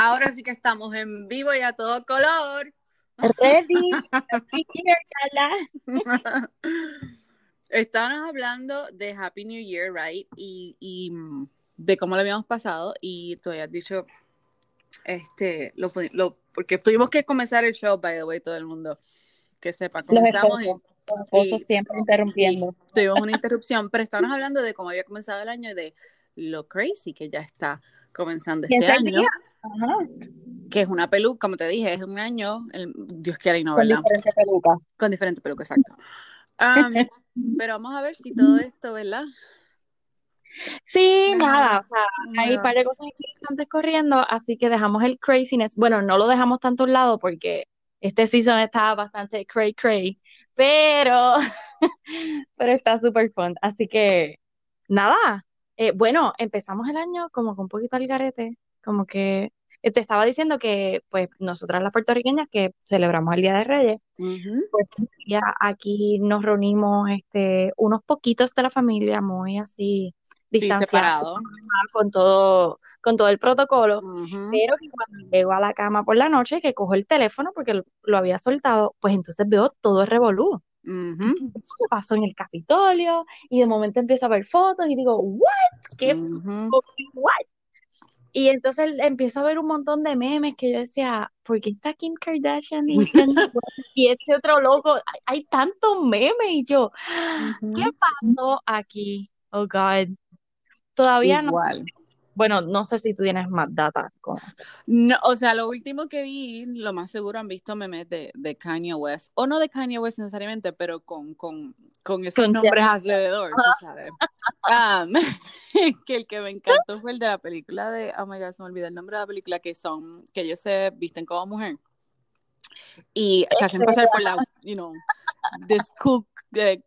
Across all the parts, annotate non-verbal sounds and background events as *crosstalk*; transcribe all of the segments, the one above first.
Ahora sí que estamos en vivo y a todo color. Ready. *laughs* Estábamos hablando de Happy New Year, right? Y, y mm, de cómo lo habíamos pasado. Y tú habías dicho, este, lo, lo, porque tuvimos que comenzar el show, by the way, todo el mundo que sepa. Comenzamos y, siempre interrumpiendo. tuvimos una interrupción, pero estábamos hablando de cómo había comenzado el año y de lo crazy que ya está comenzando este año. Que es una peluca, como te dije, es un año, el, Dios quiera y no, ¿verdad? Con diferente peluca. Con diferente peluca, exacto. *laughs* pero vamos a ver si todo esto, ¿verdad? Sí, nada, o sea, hay un par de cosas interesantes corriendo, así que dejamos el craziness. Bueno, no lo dejamos tanto a un lado porque este season estaba bastante cray cray, pero, *laughs* pero está súper fun. Así que, nada, eh, bueno, empezamos el año como con un poquito al garete, como que eh, te estaba diciendo que, pues, nosotras las puertorriqueñas que celebramos el Día de Reyes, pues ya aquí nos reunimos, este, unos poquitos de la familia, muy así distanciados, con todo, con todo el protocolo, pero cuando llego a la cama por la noche, que cojo el teléfono porque lo, había soltado, pues entonces veo todo el revolú. ¿Qué *laughs* pasó en el Capitolio? Y de momento empiezo a ver fotos y digo, ¿what? ¿Qué? ¿What? Y entonces empiezo a ver un montón de memes que yo decía, ¿por qué está Kim Kardashian *laughs* y, este otro loco? Hay, tantos memes y yo, ¿qué pasó aquí? Oh God. Todavía Igual. no bueno, no sé si tú tienes más data con eso. No, o sea, lo último que vi, lo más seguro han visto memes de, de Kanye West, o no de Kanye West necesariamente, pero con, con, con esos nombres alrededor, tú sabes. *laughs* que el que me encantó fue el de la película de, oh my god, se me olvidó el nombre de la película, que son, que ellos se visten como mujer. Y se hacen pasar por la, you know, this cool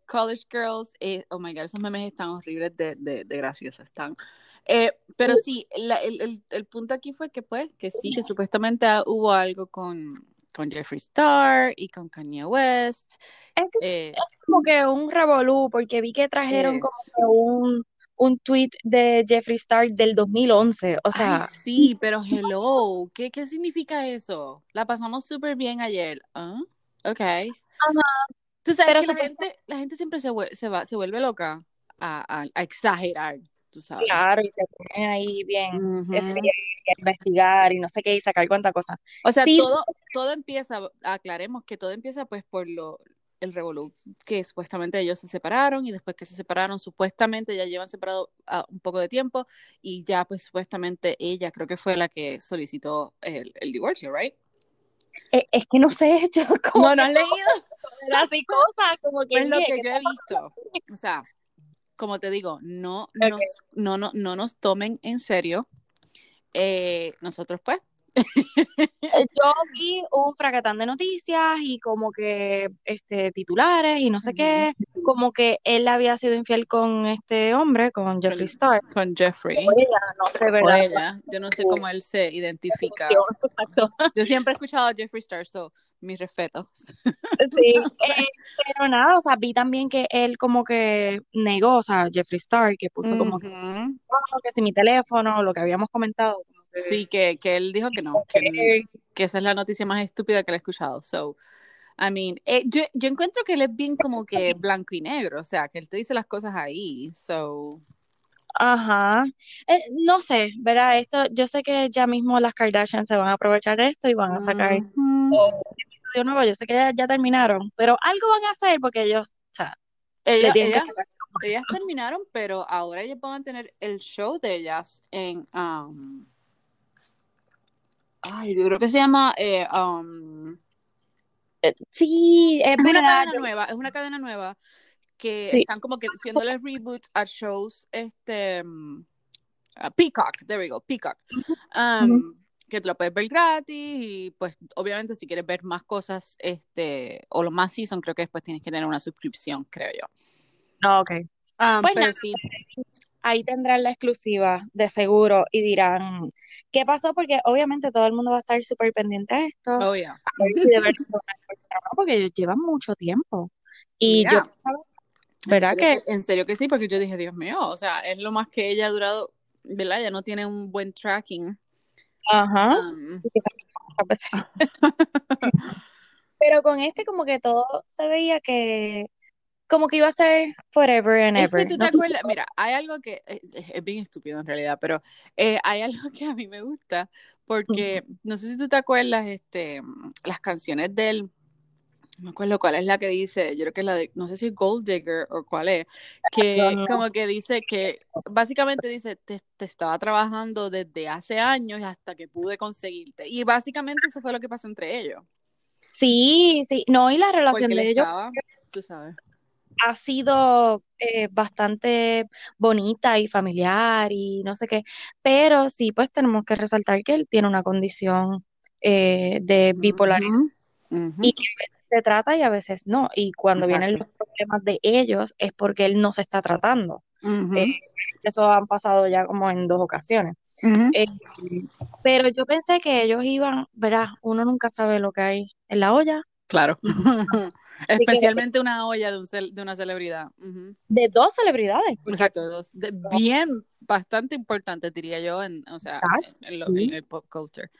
college girls. Eh, oh my god, esos memes están horribles de, de, de graciosos, están. Eh, pero sí, el, el, punto aquí fue que pues, que sí, que supuestamente hubo algo con, con Jeffree Star y con Kanye West. Es, eh, como que un revolú, porque vi que trajeron como un, un tweet de Jeffree Star del 2011, o sea... sí, pero hello, ¿qué, ¿qué significa eso? La pasamos súper bien ayer, ¿ah? Ok. Ajá. Tú sabes que la, gente, la gente siempre se, se, va, se vuelve loca a, a exagerar Claro, y se ponen ahí bien a investigar y no sé qué, y sacar cuánta cosa. O sea, todo, todo empieza, aclaremos que todo empieza pues por lo el revolú, que supuestamente ellos se separaron y después que se separaron, supuestamente ya llevan separado ah, un poco de tiempo y ya pues supuestamente ella creo que fue la que solicitó el, el divorcio, ¿right? E, es, que no sé, *laughs* yo como... No, no has leído. Así *laughs* cosas, como que... Es lo que yo he visto. O sea, como te digo, no, nos, no, no, no nos tomen en serio. Eh, nosotros pues. Eh, yo vi un fracatán de noticias y como que este titulares y no sé qué, como que él había sido infiel con este hombre, con Jeffree Star. Con Jeffrey. no sé, ¿verdad? yo no sé cómo él se identifica. Yo siempre he escuchado a Jeffree Star, so mis respetos. Sí, *laughs* eh, pero nada, o sea, vi también que él como que negó, o sea, Jeffree Star, que puso como que, que si mi teléfono, lo que habíamos comentado. Sí, que, que, él dijo que no, que, que, esa es la noticia más estúpida que le he escuchado. So, I mean, eh, yo, yo encuentro que él es bien como que blanco y negro, o sea, que él te dice las cosas ahí, so... Ajá. Eh, no sé, ¿verdad? Esto, yo sé que ya mismo las Kardashian se van a aprovechar de esto y van a sacar nuevo, yo sé que ya, terminaron, pero algo van a hacer porque ellos, o sea, ellas, terminaron, pero ahora ellos van a tener el show de ellas en, um, ay, yo creo que se llama, eh, um, eh, sí, es, una cadena nueva, es una cadena nueva que están como que haciéndole reboot a shows, este, um, Peacock, there we go, Peacock. Que te lo puedes ver gratis y pues obviamente si quieres ver más cosas este o lo más season creo que después tienes que tener una suscripción creo yo. No, ok. Ah, pues pero sí ahí tendrán la exclusiva de seguro y dirán qué pasó porque obviamente todo el mundo va a estar súper pendiente de esto. Oh, yeah. porque ellos llevan mucho tiempo. Y yo ¿verdad que, en serio que sí porque yo dije Dios mío o sea es lo más que ella ha durado ¿verdad? Ya no tiene un buen tracking. Ajá. *laughs* *laughs* Pero con este como que todo se veía que como que iba a ser forever and ever. tú te acuerdas, mira, hay algo que es, bien estúpido en realidad, pero eh, hay algo que a mí me gusta porque no sé si tú te acuerdas este las canciones del no me acuerdo cuál es la que dice, yo creo que es la de, no sé si Gold Digger o cuál es, que como que dice que, básicamente dice, te, estaba trabajando desde hace años hasta que pude conseguirte. Y básicamente eso fue lo que pasó entre ellos. Sí, sí, no, y la relación de ellos tú sabes. Ha sido eh, bastante bonita y familiar y no sé qué, pero sí, pues tenemos que resaltar que él tiene una condición eh, de bipolaridad. Y que a veces se trata y a veces no. Y cuando vienen los problemas de ellos es porque él no se está tratando. Eh, eso han pasado ya como en dos ocasiones. Eh, pero yo pensé que ellos iban, verás, uno nunca sabe lo que hay en la olla. Claro. *laughs* Especialmente una olla de, un de una celebridad. De dos celebridades. Exacto, dos. bien, bastante importante, diría yo, en, o sea, en, el pop culture.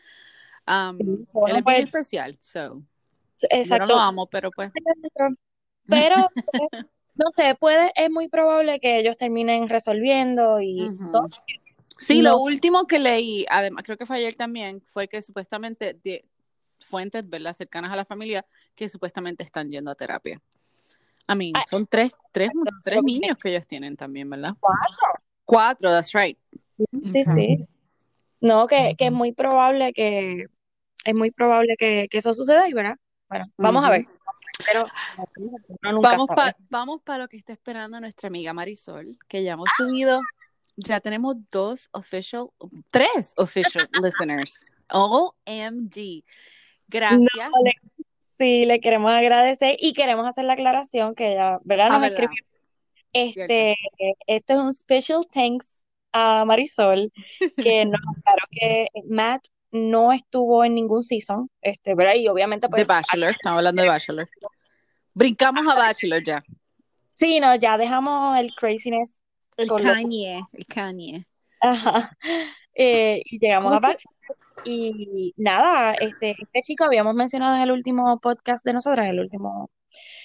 Um, él es bien pues especial, so. Exacto. Yo no lo amo, pero pues. Pero, no sé, puede, es muy probable que ellos terminen resolviendo y todo. Sí, lo último que leí, además creo que fue ayer también, fue que supuestamente de fuentes, ¿verdad? Cercanas a la familia, que supuestamente están yendo a terapia. A mí, son tres, tres, tres niños que ellos tienen también, ¿verdad? Cuatro. Cuatro, that's right. Sí, sí. No, que, que es muy probable que, es muy probable que, que eso suceda y verá. Bueno, vamos a ver. Pero vamos vamos para lo que está esperando nuestra amiga Marisol, que ya hemos subido, ya tenemos dos official, tres official listeners. OMG. Gracias. sí, le queremos agradecer y queremos hacer la aclaración que ella, ¿verdad? Ah, Nos escribió. Este, este es un special thanks a Marisol, que *laughs* nos claro que Matt no estuvo en ningún season, este, ¿verdad? Y obviamente pues... De Bachelor, estamos hablando de Bachelor. Brincamos a Bachelor ya. Sí, no, ya dejamos el craziness. El Kanye, el Kanye. Ajá. Eh, y llegamos a Bachelor. Y nada, este, este chico habíamos mencionado en el último podcast de nosotras, el último,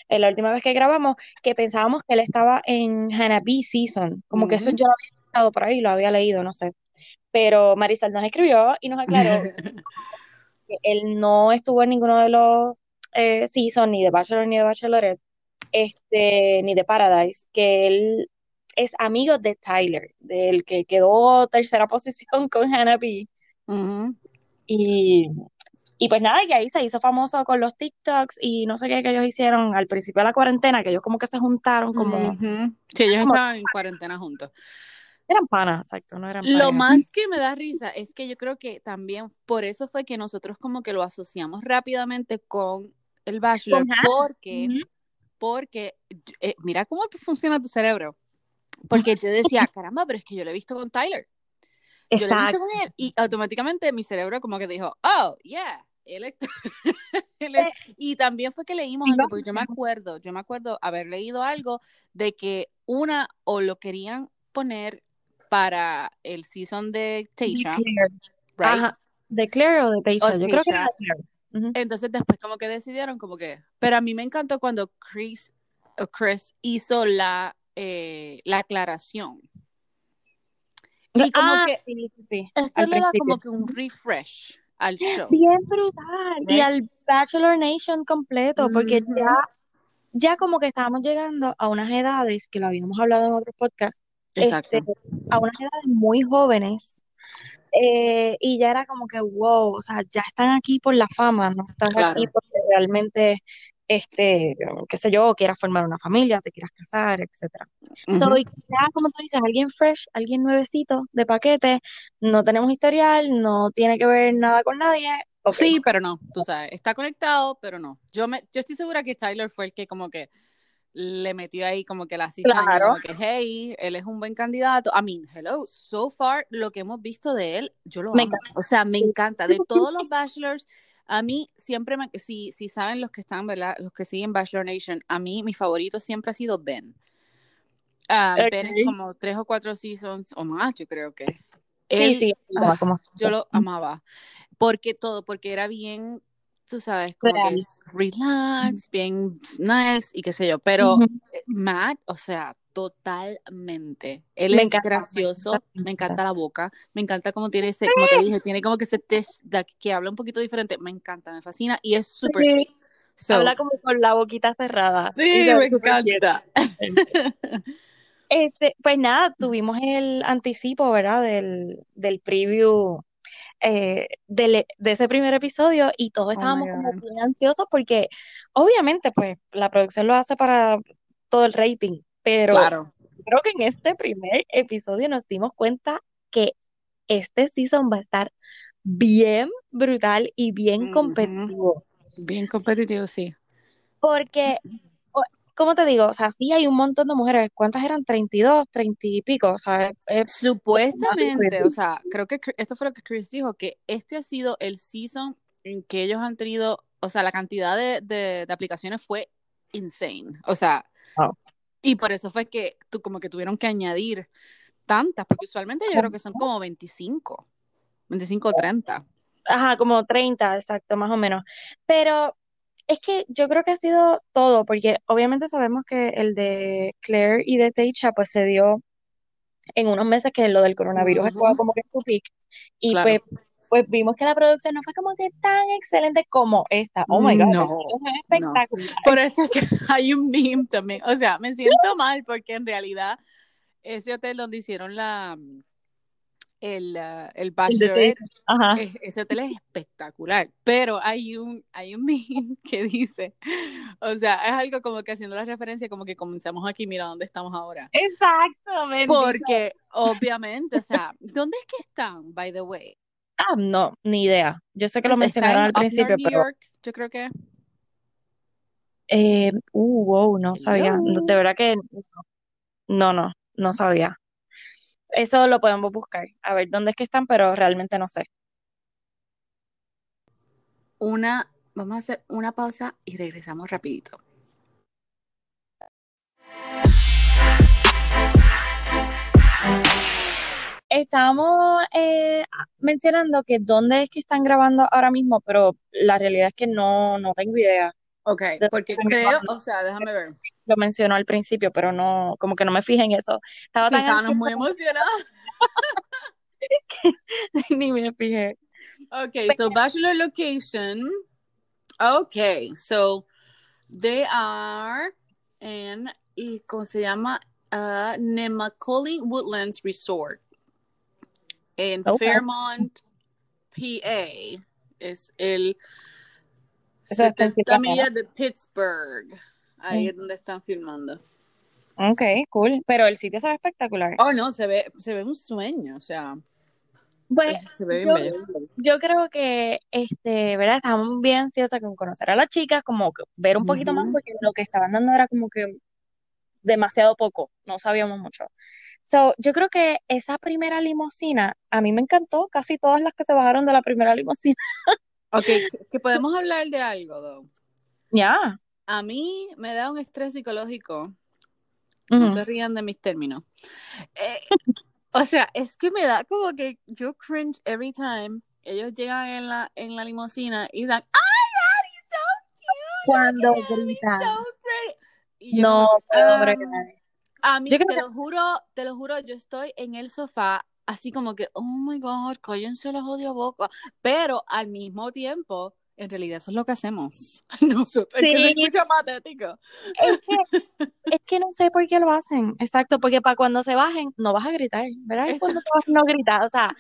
en la última vez que grabamos, que pensábamos que él estaba en Hannah B season, como que eso yo lo había estado por ahí, lo había leído, no sé. Pero Marisol nos escribió y nos aclaró *laughs* que él no estuvo en ninguno de los eh, seasons, ni de Bachelor ni de Bachelorette, este, ni de Paradise, que él es amigo de Tyler, del que quedó tercera *laughs* posición con Hannah B. y, y pues nada, y ahí se hizo famoso con los TikToks y no sé qué que ellos hicieron al principio de la cuarentena, que ellos como que se juntaron como... Sí, ellos estaban en cuarentena juntos. Eran panas, exacto, no eran panas. Lo más que me da risa es que yo creo que también por eso fue que nosotros como que lo asociamos rápidamente con el bachelor, porque, porque, eh, mira cómo funciona tu cerebro. Porque yo decía, *laughs* caramba, pero es que yo lo he visto con Tyler. Yo con él y automáticamente mi cerebro como que dijo, oh, yeah, él, es... *laughs* Eh, y también fue que leímos algo, porque yo me acuerdo, yo me acuerdo haber leído algo de que una o lo querían poner para el season de Tasha. Right? ¿De Claire o de Tasha? Yo creo que era de Claire. Entonces después como que decidieron como que... Pero a mí me encantó cuando Chris, Chris hizo la, eh, la aclaración. Y como ah, que sí, sí, esto le da como que un refresh al show. Bien brutal. Y al Bachelor Nation completo, porque ya, ya como que estábamos llegando a unas edades que lo habíamos hablado en otros podcasts, este, a unas edades muy jóvenes. Eh, y ya era como que, wow, o sea, ya están aquí por la fama, no están aquí porque realmente, este, qué sé yo, quieras formar una familia, te quieras casar, etcétera. ya, como tú dices, alguien fresh, alguien nuevecito, de paquete, no tenemos historial, no tiene que ver nada con nadie. Sí, pero no, tú sabes, está conectado, pero no. Yo me, yo estoy segura que Tyler fue el que como que le metió ahí como que la cizaña, como que hey, él es un buen candidato. I mean, hello, so far lo que hemos visto de él, yo lo amo. O sea, me encanta. De todos los bachelors, a mí siempre me, si, si saben los que están, ¿verdad? Los que siguen Bachelor Nation, a mí mi favorito siempre ha sido Ben. Ah, ben es como tres o cuatro seasons o más, yo creo que. sí, sí, *laughs* ah, yo lo amaba. Porque todo, porque era bien, tú sabes, como que es relax, bien nice y qué sé yo. Pero Matt, o sea, totalmente. Él es gracioso, me encanta, la boca, me encanta como tiene ese, como te dije, tiene como que ese test que habla un poquito diferente, me encanta, me fascina y es súper sweet. habla como con la boquita cerrada. Sí, me encanta. Este, pues nada, *laughs* tuvimos el anticipo, ¿verdad? Del, del preview eh, de, ese primer episodio y todos oh estábamos como muy ansiosos porque obviamente pues la producción lo hace para todo el rating, pero creo que en este primer episodio nos dimos cuenta que este season va a estar bien brutal y bien competitivo. Bien competitivo, sí. Porque ¿cómo te digo? O sea, sí hay un montón de mujeres. ¿Cuántas eran? 32, 30 y pico. O sea, Supuestamente, o sea, creo que esto fue lo que Chris dijo, que este ha sido el season en que ellos han tenido, o sea, la cantidad de, de, aplicaciones fue insane. O sea, y por eso fue que tú como que tuvieron que añadir tantas, porque usualmente yo creo que son como 25, 25 o 30. Ajá, como 30, exacto, más o menos. Pero es que yo creo que ha sido todo, porque obviamente sabemos que el de Claire y de Teicha pues se dio en unos meses que lo del coronavirus estaba como que su pick. Y pues, pues vimos que la producción no fue como que tan excelente como esta. Oh my God, no, es espectacular. Por eso es que *laughs* hay un meme también. O sea, me siento mal porque en realidad ese hotel donde hicieron la el, uh, el Bachelorette, ese hotel es espectacular, pero hay un, hay un *laughs* meme que dice, o sea, es algo como que haciendo la referencia como que comenzamos aquí, mira dónde estamos ahora. Exactamente. Porque obviamente, o sea, ¿dónde es que están, by the way? Ah, no, ni idea. Yo sé que lo mencionaron al principio, New pero... York, yo creo que... Eh, uh, wow, no sabía. De verdad que no, no, no sabía. Eso lo podemos buscar, a ver dónde es que están, pero realmente no sé. Una, vamos a hacer una pausa y regresamos rapidito. Estábamos eh, mencionando que dónde es que están grabando ahora mismo, pero la realidad es que no, no tengo idea. Ok, porque creo, o sea, déjame ver lo mencionó al principio, pero no, como que no me fijé en eso. Estaba tan muy emocionada. *laughs* ni me fijé. Okay, so bachelor location. Okay, so they are in, ¿cómo se llama? Uh, Nemacolin Woodlands Resort en Fairmont, PA. Es el 70 millas de Pittsburgh. Ahí es donde están filmando. Ok, cool. Pero el sitio se ve espectacular. Oh, no, se ve, se ve un sueño, o sea. Bueno, se ve yo, yo creo que, este, ¿verdad? Estábamos bien ansiosos con conocer a las chicas, como ver un poquito más, porque lo que estaban dando era como que demasiado poco, no sabíamos mucho. So, yo creo que esa primera limosina, a mí me encantó, casi todas las que se bajaron de la primera limosina. ok, que podemos hablar de algo, though. Ya a mí me da un estrés psicológico. No se rían de mis términos. Eh, o sea, es que me da como que yo cringe every time ellos llegan en la, en la limusina y dicen, ¡ay, is so cute! Cuando gritan. no, ah, A mí, te lo juro, te lo juro, yo estoy en el sofá así como que, oh my God, cállense los odio boca. Pero al mismo tiempo, en realidad eso es lo que hacemos. *laughs* Nosotros, sí. es que mucho patético. Es que, es que no sé por qué lo hacen. Exacto, porque para cuando se bajen, no vas a gritar, ¿verdad? Es cuando te vas no gritar. O sea,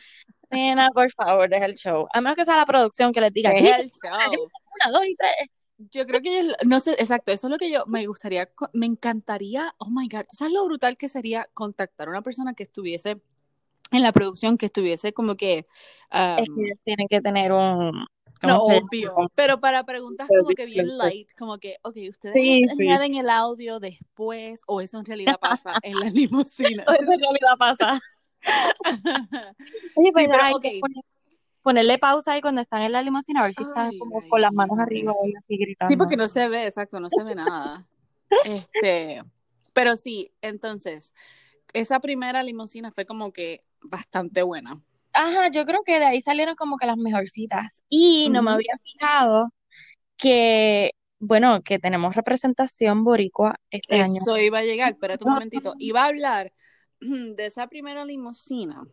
nena, por favor, deja el show. A menos que sea la producción que les diga. Deja el show. Una, dos y tres. Yo creo que no sé, exacto, eso es lo que yo me gustaría, me encantaría, oh my God, ¿sabes lo brutal que sería contactar a una persona que estuviese en la producción, que estuviese como que... es que tienen que tener un, no, obvio. Pero para preguntas como que bien light, como que, ok, ¿ustedes añaden el audio después o eso en realidad pasa en la *laughs* limusina? o eso en realidad pasa. *laughs* Oye, pues ponerle pausa ahí cuando están en la limusina, a ver si están como con las manos arriba y así gritando. Sí, porque no se ve, exacto, no se ve nada. este, pero sí, entonces, esa primera limusina fue como que bastante buena. Ajá, yo creo que de ahí salieron como que las mejorcitas. Y no me había fijado que, bueno, que tenemos representación boricua este año. Eso iba a llegar, espérate un momentito. Iba a hablar *clears throat* de esa primera limusina.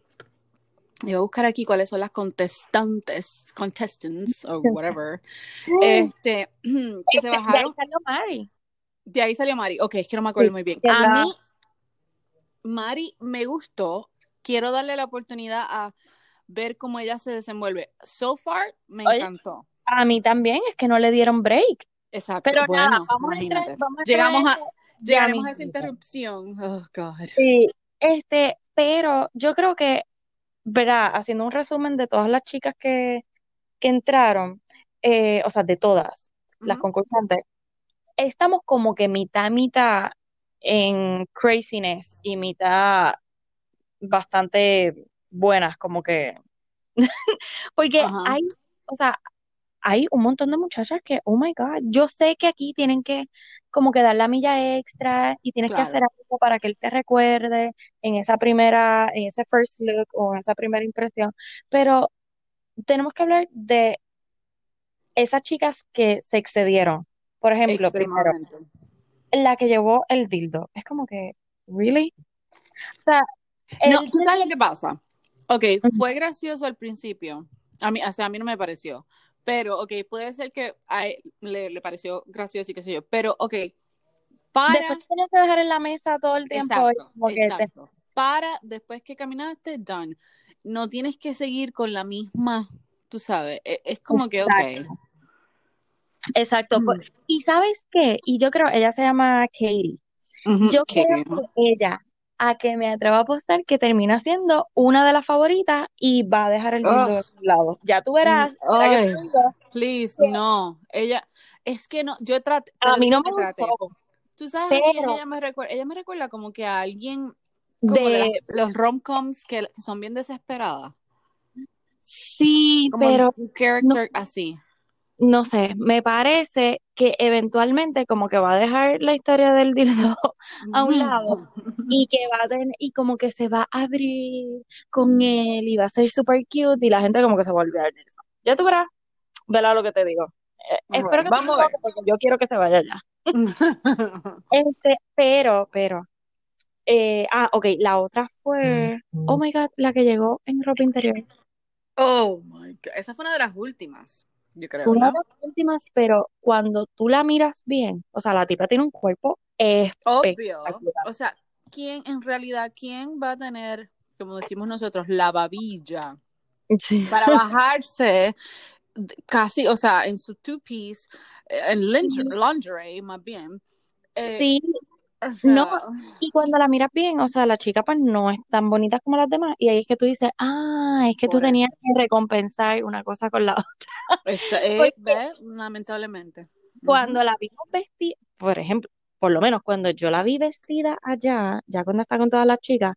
Iba a buscar aquí cuáles son las contestantes, contestants, o *laughs* whatever, este, *clears throat* que se bajaron. De ahí salió Mari. De ahí salió Mari. Ok, es que no me acuerdo muy bien. A mí, Mari me gustó. Quiero darle la oportunidad a ver cómo ella se desenvuelve. So far, me encantó. A mí también, es que no le dieron break. Exacto. Pero bueno, vamos a entrar, llegamos a, llegaremos a esa interrupción. Oh, God. Sí, este, pero yo creo que, verá, haciendo un resumen de todas las chicas que, que entraron, eh, o sea, de todas las concursantes, estamos como que mitad, mitad en craziness y mitad bastante buenas, como que, *laughs* porque hay, o sea, hay un montón de muchachas que, oh my God, yo sé que aquí tienen que como que dar la milla extra y tienes que hacer algo para que él te recuerde en esa primera, en ese first look o en esa primera impresión, pero tenemos que hablar de esas chicas que se excedieron. Por ejemplo, primero, la que llevó el dildo. Es como que, ¿really? O sea, no, tú sabes lo que pasa. Ok, fue gracioso al principio. A mí, o sea, a mí no me pareció. Pero, ok, puede ser que a él le, pareció gracioso y qué sé yo. Pero, ok, para. Después tenías que dejar en la mesa todo el tiempo. Exacto, Para, después que caminaste, done. No tienes que seguir con la misma, tú sabes. E, es, como que, ok. Exacto. Pues, y sabes qué? Y yo creo, ella se llama Katie. yo creo que ella a que me atrevo a apostar que termina siendo una de las favoritas y va a dejar el mundo de su lado. Ya tú verás. please, no. Ella, es que no, yo traté. A mí no me gustó. Tú sabes ella me recuerda, ella me recuerda como que a alguien de, los rom-coms que, son bien desesperadas. Sí, pero un character así no sé, me parece que eventualmente como que va a dejar la historia del dildo *laughs* a un lado y *laughs* que va a tener, y como que se va a abrir con él y va a ser super cute y la gente como que se va a olvidar de eso. Ya tú verás, verás lo que te digo. Eh, espero que vamos a ver. porque yo quiero que se vaya ya. *laughs* este, pero, pero, eh, ah, ok, la otra fue, oh my god, la que llegó en ropa interior. Oh my god, esa fue una de las últimas yo creo. Una de las últimas, pero cuando tú la miras bien, o sea, la tipa tiene un cuerpo Obvio. O sea, ¿quién en realidad, quién va a tener, como decimos nosotros, la babilla para bajarse casi, o sea, en su two-piece, eh, en lingerie, más bien? Eh, sí, no, y cuando la miras bien, o sea, la chica pues no es tan bonita como las demás, y ahí es que tú dices, ah, es que tú tenías que recompensar una cosa con la *laughs* otra. es, lamentablemente. Cuando la vimos vestida, por ejemplo, por lo menos cuando yo la vi vestida allá, ya cuando está con todas las chicas,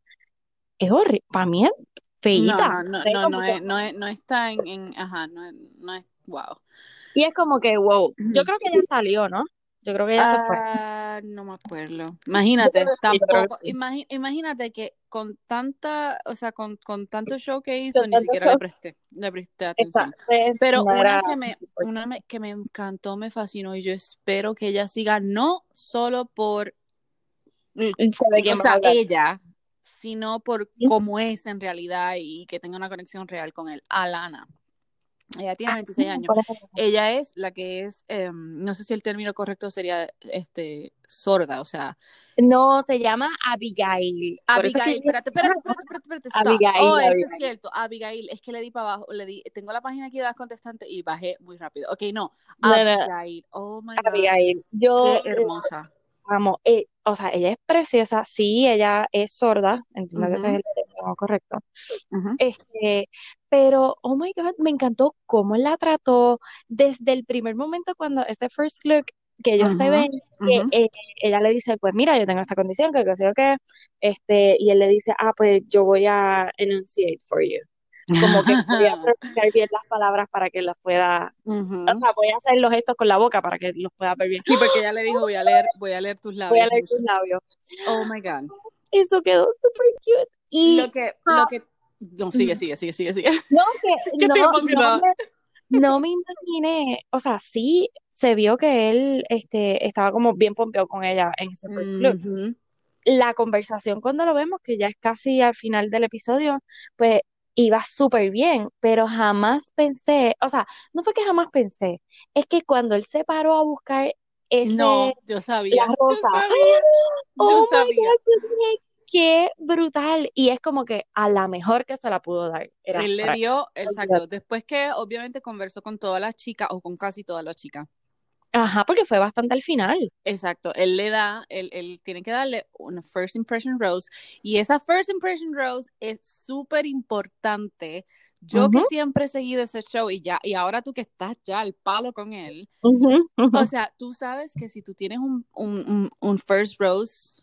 es horrible, para mí es feita. No, no, no, no, es, no, es, no está en, en ajá, no es, no es, wow. Y es como que, wow, yo creo que ya salió, ¿no? Yo creo que ya se fue. Ah, no me acuerdo. Imagínate, tampoco, imagínate que con tanta, o sea, con, con tanto show que hizo, ni siquiera le presté, le presté atención. Pero una que me, una que me encantó, me fascinó y yo espero que ella siga no solo por o sea, ella, sino por cómo es en realidad y que tenga una conexión real con él, Alana. Ella tiene 26 ah, años. Ella es la que es, em, no sé si el término correcto sería este sorda, o sea. No, se llama Abigail. Abigail, espérate, espérate, *laughs* espérate, espérate, Abigail. Oh, eso es cierto, Abigail. Es que le di para abajo, le di, tengo la página aquí de las contestantes y bajé muy rápido. Ok, no, Abigail. Oh my God. Abigail. Yo, Qué hermosa. Vamos, eh, o sea, ella es preciosa, sí, ella es sorda, entiendo que ese es el término correcto. Este, pero, oh my God, me encantó cómo la trató desde el primer momento cuando ese first look que ellos se ven, que eh, ella le dice, pues mira, yo tengo esta condición, que sé que, este, y él le dice, ah, pues yo voy a enunciate for you. Como que voy a *laughs* pronunciar bien las palabras para que las pueda, o sea, voy a hacer los gestos con la boca para que los pueda ver bien. Sí, porque ella le dijo, voy a leer, voy a leer tus labios. Voy a leer tus labios. Oh my God. Eso quedó súper cute. Y, lo que, lo que No, sigue, sigue, sigue, sigue, sigue. *laughs* No, que *laughs* no, no, me, imaginé, o sea, sí se vio que él este, estaba como bien pompeado con ella en ese first look. La conversación cuando lo vemos, que ya es casi al final del episodio, pues iba súper bien, pero jamás pensé, o sea, no fue que jamás pensé, es que cuando él se paró a buscar ese, no, yo sabía, yo sabía, oh sabía. Qué brutal. Y es como que a la mejor que se la pudo dar. él le dio, *laughs* exacto, después que obviamente conversó con todas las chicas o con casi todas las chicas. Ajá, porque fue bastante al final. Exacto, él le da, él, él tiene que darle una first impression rose y esa first impression rose es súper importante. Yo que siempre he seguido ese show y ya, y ahora tú que estás ya al palo con él, o sea, tú sabes que si tú tienes un, un, un, first rose,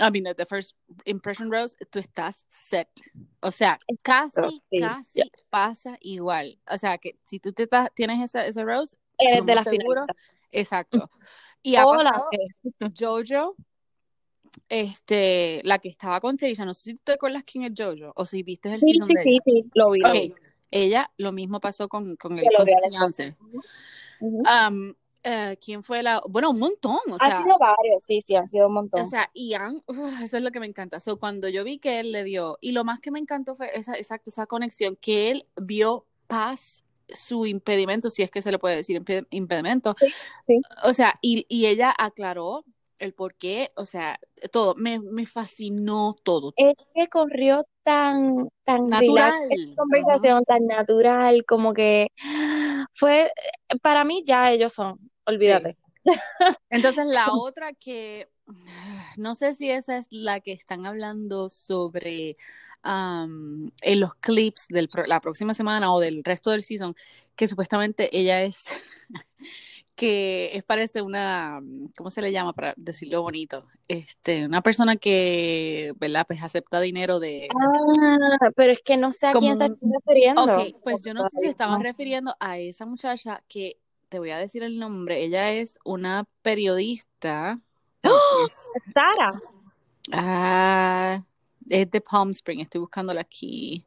I mean, the first impression rose, tú estás set. O sea, casi, casi pasa igual. O sea, que si tú te tienes esa, ese rose, eres de la seguro, Exacto. Y ha pasado Jojo, este, la que estaba con Teisha, no sé si te acuerdas quién es Jojo, o si viste el sí, season sí, sí, sí, lo vi. Ella, lo mismo pasó con, con el. Um, eh, ¿Quién fue la...? Bueno, un montón, o sea... Ha sido varios, sí, sí, han sido un montón. O sea, Ian, eso es lo que me encanta. So, cuando yo vi que él le dio, y lo más que me encantó fue esa, exacto, esa conexión, que él vio paz su impedimento, si es que se le puede decir impedimento. O sea, y, ella aclaró el por qué, o sea, todo, me, fascinó todo. Es que corrió tan, tan natural. conversación tan natural, como que *gasps* fue, para mí ya ellos son, olvídate. Entonces la otra que, *sighs* no sé si esa es la que están hablando sobre en los clips de la próxima semana o del resto del season, que supuestamente ella es, *laughs* que es parece una, ¿cómo se le llama para decirlo bonito? Este, una persona que, ¿verdad? Pues acepta dinero de... Ah, pero es que no sé a quién se está refiriendo. Ok, pues yo no sé si estamos refiriendo a esa muchacha que, te voy a decir el nombre, ella es una periodista. ¡Oh! Sara. Ah, es de Palm Spring, estoy buscándola aquí.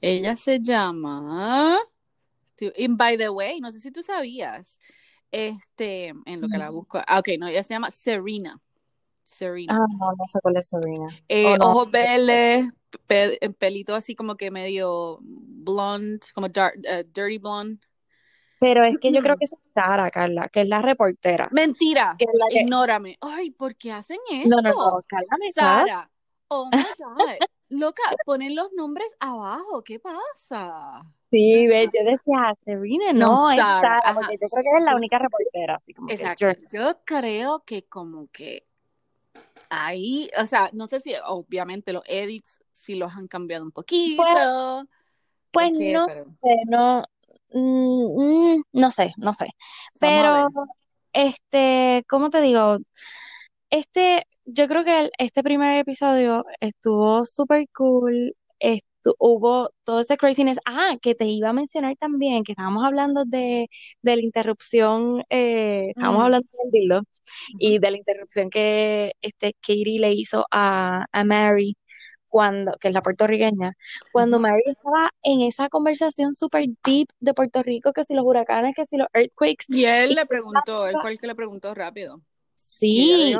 Ella se llama. And by the way, no sé si tú sabías, este, en lo que la busco. Ah, ok, no, ella se llama Serena. Serena. Ah, no, no sé cuál es Serena. Eh, oh, Ojos verdes, pelito así como que medio blonde, como uh, dirty blonde. Pero es que yo creo que es Sara, Carla, que es la reportera. Mentira. Ignórame. Ay, ¿por qué hacen esto? No, no, no, Carla, Sara. Oh my God. Loca, ponen los nombres abajo. ¿Qué pasa? Sí, ve, yo decía, Serena, no, no es Sara, porque yo creo que es la única reportera. Así como Exacto. yo... creo que como que ahí, o sea, no sé si obviamente los edits sí los han cambiado un poquito. Pues, pues no sé, no, mm, mm, no sé, no sé. Pero, este, ¿cómo te digo? Este, yo creo que este primer episodio estuvo súper cool. hubo todo ese craziness. Ah, que te iba a mencionar también, que estábamos hablando de, de la interrupción, eh, estábamos mm. hablando del dildo, y de la interrupción que este Katie le hizo a, a Mary cuando, que es la puertorriqueña, cuando Mary estaba en esa conversación súper deep de Puerto Rico, que si los huracanes, que si los earthquakes. Y él le preguntó, él fue el que le preguntó rápido. Sí.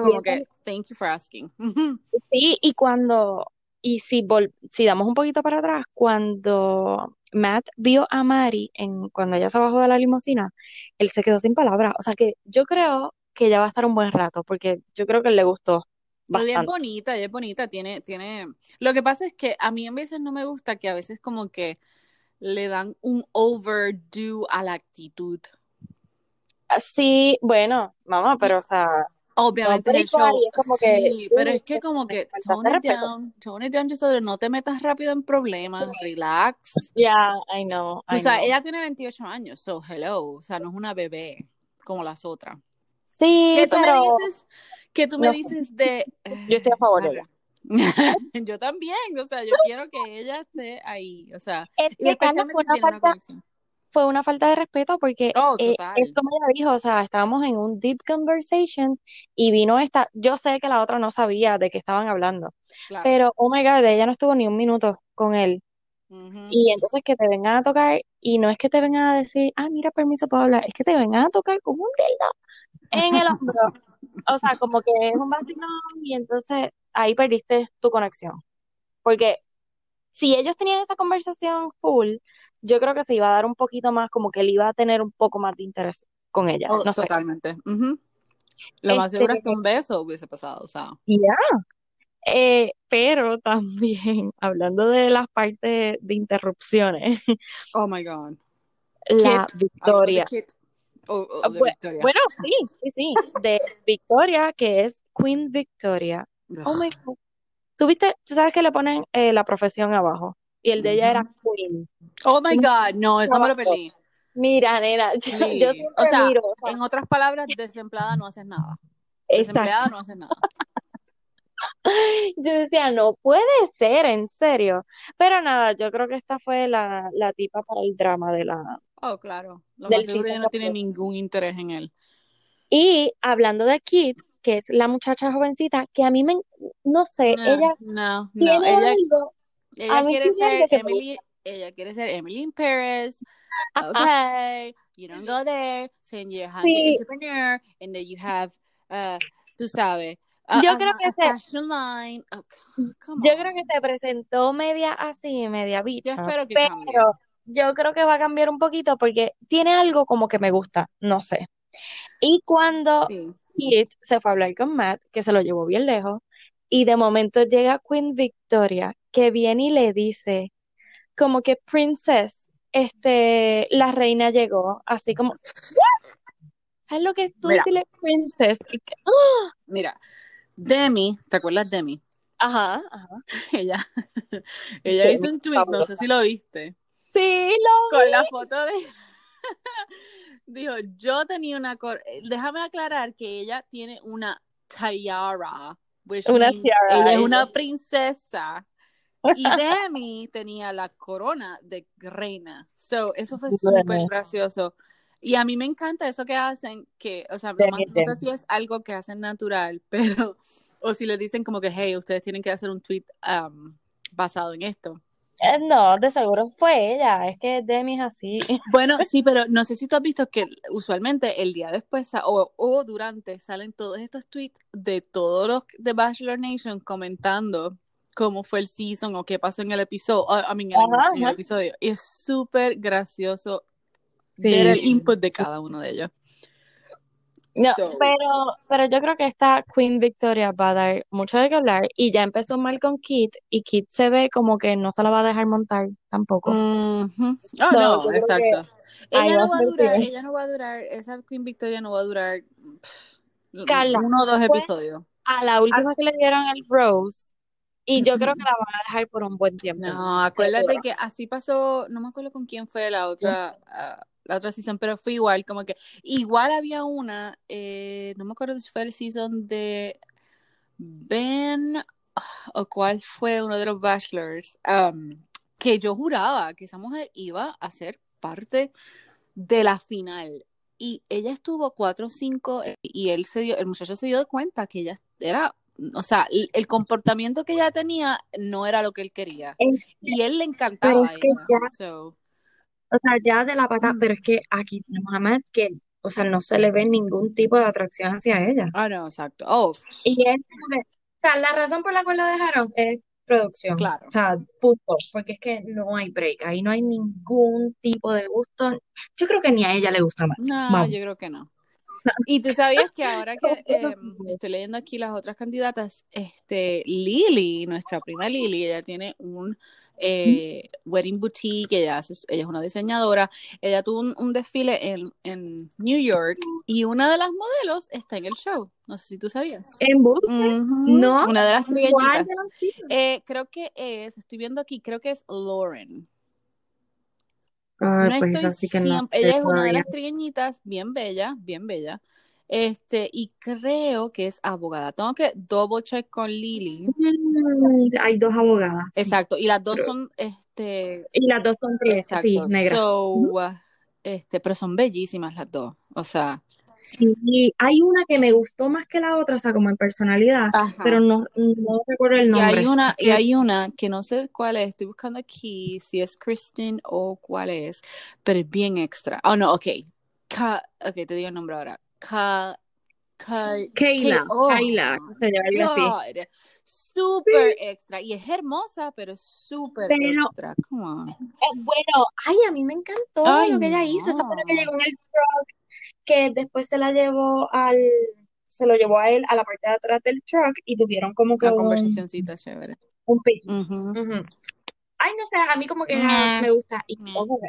thank you for asking. *laughs* sí, y cuando, y si, si damos un poquito para atrás, cuando Matt vio a Mary en, cuando ella se bajó de la limusina, él se quedó sin palabras. O sea que yo creo que ella va a estar un buen rato, porque yo creo que le gustó. Ella es bonita, ella es bonita, tiene, tiene. Lo que pasa es que a mí a veces no me gusta que a veces como que le dan un overdue a la actitud. Sí, bueno, mamá, pero o sea. Obviamente el show. sí, pero es que como que tone it down, tone it down, no te metas rápido en problemas, relax. Yeah, I know. o sea, ella tiene 28 años, so hello, o sea, no es una bebé como las otras. Sí, ¿Qué tú me dices? ¿Qué tú me dices de *laughs* Yo estoy a favor de ella. *laughs* yo también, o sea, yo quiero que ella esté ahí, o sea, es que especialmente si tiene una conexión fue una falta de respeto porque oh, eh, es como ella dijo, o sea, estábamos en un deep conversation y vino esta, yo sé que la otra no sabía de qué estaban hablando, pero oh my god, ella no estuvo ni un minuto con él Y entonces que te vengan a tocar, y no es que te vengan a decir, ah, mira, permiso para hablar, es que te vengan a tocar con un dedo en el hombro. o sea, como que es un vacilón, y entonces ahí perdiste tu conexión. Porque si ellos tenían esa conversación full, yo creo que se iba a dar un poquito más, como que él iba a tener un poco más de interés con ella. Oh, no totalmente. Lo más seguro es que un beso hubiese pasado, o sea. Ya. Eh, pero también, *laughs* hablando de las partes de interrupciones. Oh my God. La Victoria. bueno, sí, sí, sí. De Victoria, que es Queen Victoria. Oh my God. ¿Tú viste? Tú sabes que le ponen eh, la profesión abajo. Y el de ella era Queen. Oh my God, no, eso me lo perdí. Mira, nena, *laughs* yo, o, sea, en otras palabras, desempleada no haces nada. Desempleada no haces nada. *laughs* Yo decía, no puede ser, en serio. Pero nada, yo creo que esta fue la, la tipa para el drama de la. Oh, claro. Lo más seguro no tiene ningún interés en él. Y hablando de Kit, que es la muchacha jovencita, que a mí me. No sé, ella. No, no. Ella, ella quiere ser Emily. Ella quiere ser Emily in Paris. Okay, you don't go there, saying you're a sí. entrepreneur, and then you have, uh, tú sabes, yo creo que se, oh, yo creo que se presentó media así, media bicha. Yo espero que pero yo creo que va a cambiar un poquito porque tiene algo como que me gusta, no sé. Y cuando Kit se fue a hablar con Matt, que se lo llevó bien lejos, y de momento llega Queen Victoria, que viene y le dice, como que Princess, este, la reina llegó, así como, ¿sabes lo que es tú Princess? ¡ah! Mira, Demi, ¿te acuerdas de Demi? Ajá, ajá. *laughs* Ella, ella hizo un tweet, no sé si lo viste. Sí, lo Con la foto de... *laughs* Dijo, yo tenía una... Déjame aclarar que ella tiene una tiara. una tiara. Ella es una princesa. Y Demi tenía la corona de reina. So, eso fue *laughs* súper gracioso. Y a mí me encanta eso que hacen, que, o sea, no, sé si es algo que hacen natural, *laughs* pero, o si le dicen como que, hey, ustedes tienen que hacer un tweet basado en esto. Eh, no, de seguro fue ella, es que Demi es así. *laughs* Bueno, sí, pero no sé si tú has visto que usualmente el día después o, o durante salen todos estos tweets de todos los de Bachelor Nation comentando cómo fue el season o qué pasó en el episodio, I mean, en el episodio. Y es súper gracioso ver el input de cada uno de ellos. No, pero, pero yo creo que esta Queen Victoria va a dar mucho de qué hablar y ya empezó mal con Kit y Kit se ve como que no se la va a dejar montar tampoco. Oh, no, exacto. Ella no, va a durar, ella no va a durar, esa Queen Victoria no va a durar uno o dos episodios. A la última que le dieron el Rose, y yo creo que la van a dejar por un buen tiempo. No, acuérdate que así pasó, no me acuerdo con quién fue la otra, ah, la otra season, pero fue igual, como que igual había una, eh, no me acuerdo si fue el season de Ben ah, o cuál fue uno de los Bachelors, que yo juraba que esa mujer iba a ser parte de la final. Y ella estuvo cuatro o cinco y él se dio, el muchacho se dio cuenta que ella era o sea, el, comportamiento que ella tenía no era lo que él quería. y él le encantaba. O sea, ya de la pata, pero es que aquí tenemos a que, o sea, no se le ve ningún tipo de atracción hacia ella. Ah, no, exacto. Oh. Y es o sea, la razón por la cual la dejaron es producción. Claro. O sea, punto. Porque es que no hay break. Ahí no hay ningún tipo de gusto. Yo creo que ni a ella le gusta más. No, yo creo que no. Y tú sabías que ahora que *laughs* em, estoy leyendo aquí las otras candidatas, este Lily, nuestra prima Lily, ella tiene un eh, wedding boutique, ella, ella es una diseñadora, ella tuvo un, desfile en, en, New York y una de las modelos está en el show. No sé si tú sabías. ¿En No. Una de las trigueñitas. Eh, creo que es, estoy viendo aquí, creo que es Lauren. Pues ella es una de las trigueñitas, bien bella, bien bella. Este, y creo que es abogada. Tengo que double check con Lily. Mm, hay dos abogadas. Exacto, y las dos son, este. Y las dos son sí, negras. este, pero son bellísimas las dos. O sea. Sí, hay una que me gustó más que la otra, o sea, como en personalidad, pero no, no recuerdo el nombre. Y hay una, y hay una que no sé cuál es, estoy buscando aquí si es Kristen o cuál es, pero es bien extra. Oh, no, ok. Ka, ok, te digo el nombre ahora. Ka, Ka, Kayla, oh, Kayla, God. Súper extra. Y es hermosa, pero súper extra. Come on. Eh, bueno, ay, a mí me encantó lo que ella hizo. Esa fue la que llegó en el truck, que después se la llevó al, se lo llevó a él a la parte de atrás del truck y tuvieron como que Una conversacioncita chévere. Un Ay, no sé, a mí como que me gusta. Y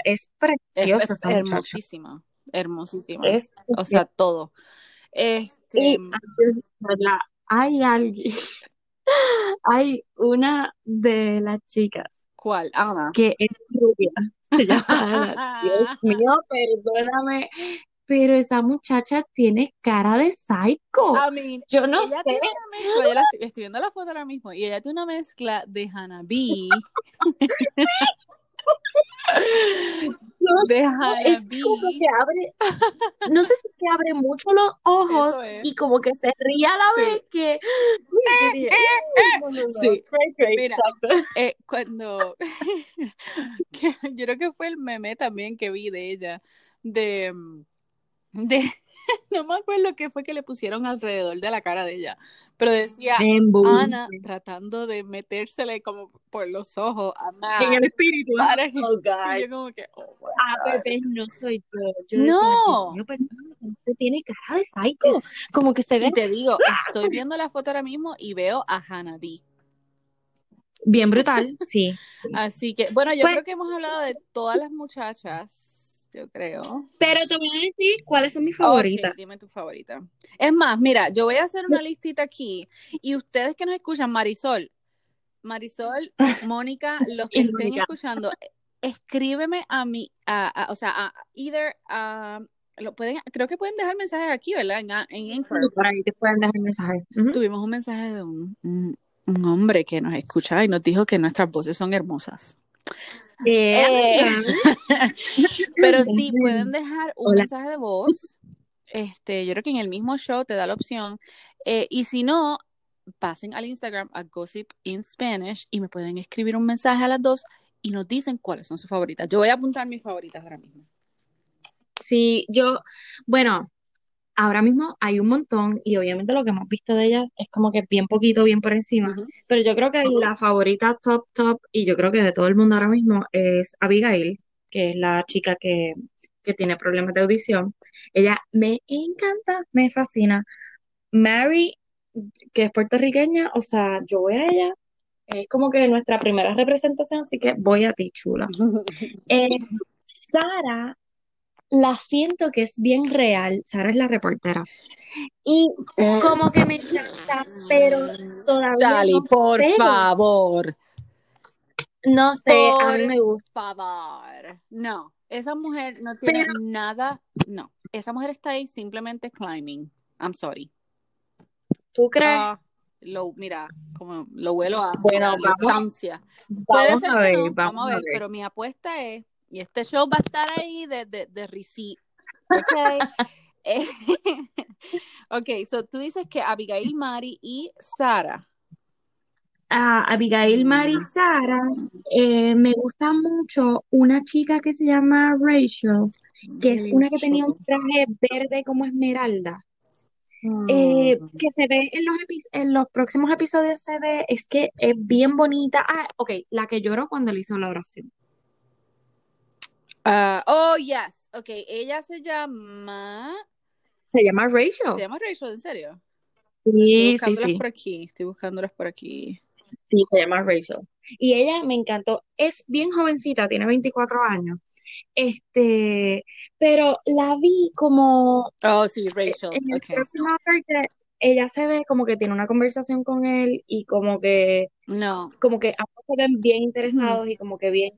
es preciosa es, hermosísima, hermosísima. o sea, todo. Este, hay alguien, *laughs* hay una de las chicas. ¿Cuál? Ana. Que es rubia. Se llama Ana. Dios *laughs* mío, perdóname. Pero esa muchacha tiene cara de psycho. yo no sé. Tiene una mezcla, yo estoy, viendo la foto ahora mismo, y ella tiene una mezcla de Hanabi. *laughs* Deja es como que abre, no sé si se abre mucho los ojos y como que se ríe a la vez que sí. Mira, eh, cuando *laughs* yo creo que fue el meme también que vi de ella de de *laughs* no me acuerdo qué fue que le pusieron alrededor de la cara de ella, pero decía Ana tratando de metérsele como por los ojos a Matt. En el espíritu. Para que, oh, *laughs* yo como que, oh, ah, Pepe, no soy yo. no. usted tiene cara de psycho. como que se ve. Y te digo, *laughs* estoy viendo la foto ahora mismo y veo a Hannah B. Bien brutal, sí. Así que, bueno, yo pues creo que hemos hablado de todas las muchachas yo creo. Pero te voy a decir cuáles son mis favoritas. dime tu favorita. Es más, mira, yo voy a hacer una listita aquí y ustedes que nos escuchan, Marisol, Marisol, *laughs* Mónica, los que estén escuchando, escríbeme a mí, a, o sea, a either lo pueden, creo que pueden dejar mensajes aquí, ¿verdad? En, en Por ahí te pueden dejar mensajes. Tuvimos un mensaje de un, un hombre que nos escuchaba y nos dijo que nuestras voces son hermosas. Eh, *laughs* pero sí, pueden dejar un mensaje de voz. Este, yo creo que en el mismo show te da la opción. Eh, y si no, pasen al Instagram a Gossip in Spanish y me pueden escribir un mensaje a las dos y nos dicen cuáles son sus favoritas. Yo voy a apuntar mis favoritas ahora mismo. Sí, yo, bueno, ahora mismo hay un montón y obviamente lo que hemos visto de ellas es como que bien poquito, bien por encima, pero yo creo que la favorita top, top, y yo creo que de todo el mundo ahora mismo es Abigail, que es la chica que, que tiene problemas de audición. Ella me encanta, me fascina. Mary, que es puertorriqueña, o sea, yo voy a ella, es como que nuestra primera representación, así que voy a ti, chula. *laughs* Eh, Sara la siento que es bien real. Sara es la reportera. Y como que me encanta, pero todavía Dali, por favor. No sé, a mí me gusta. Por favor. No, esa mujer no tiene nada. No, esa mujer está ahí simplemente climbing. I'm sorry. ¿Tú crees? Ah, lo, mira, como lo vuelo a bueno, vamos, Puede ser a ver, vamos, a ver, pero mi apuesta es y este show va a estar ahí de, de, de receipt. Ok. *laughs* Eh, *laughs* ok, so tú dices que Abigail, Mari y Sara. Ah, Abigail, Mari y Sara. Eh, me gusta mucho una chica que se llama Rachel, que es una que tenía un traje verde como esmeralda. Eh, mm. que se ve en los, en los próximos episodios, se ve, es que es bien bonita. Ah, ok, la que lloró cuando le hizo la oración. Ah, oh, yes. Ok, ella se llama. Se llama Rachel. Se llama Rachel, ¿en serio? Sí, sí, sí. por aquí, estoy buscándolas por aquí. Sí, se llama Rachel. Y ella me encantó. Es bien jovencita, tiene 24 años. Este, pero la vi como. Oh, sí, Rachel. En el ella se ve como que tiene una conversación con él y como que. No. Como que ambos se ven bien interesados y como que bien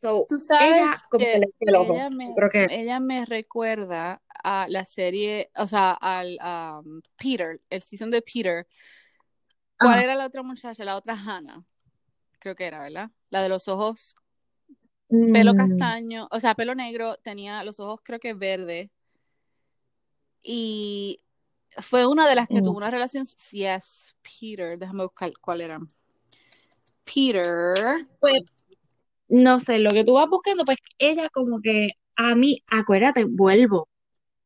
Tú sabes ella, que ella, me, ella me recuerda a la serie, o sea, al um, Peter, el season de Peter. ¿Cuál era la otra muchacha? La otra Hannah. Creo que era, ¿verdad? La de los ojos, pelo mm. castaño, o sea, pelo negro, tenía los ojos creo que verde. Y fue una de las que Mm. tuvo una relación, yes, Peter, déjame buscar cuál era. Peter, Pues, no sé, lo que tú vas buscando, pues ella como que a mí, acuérdate, vuelvo.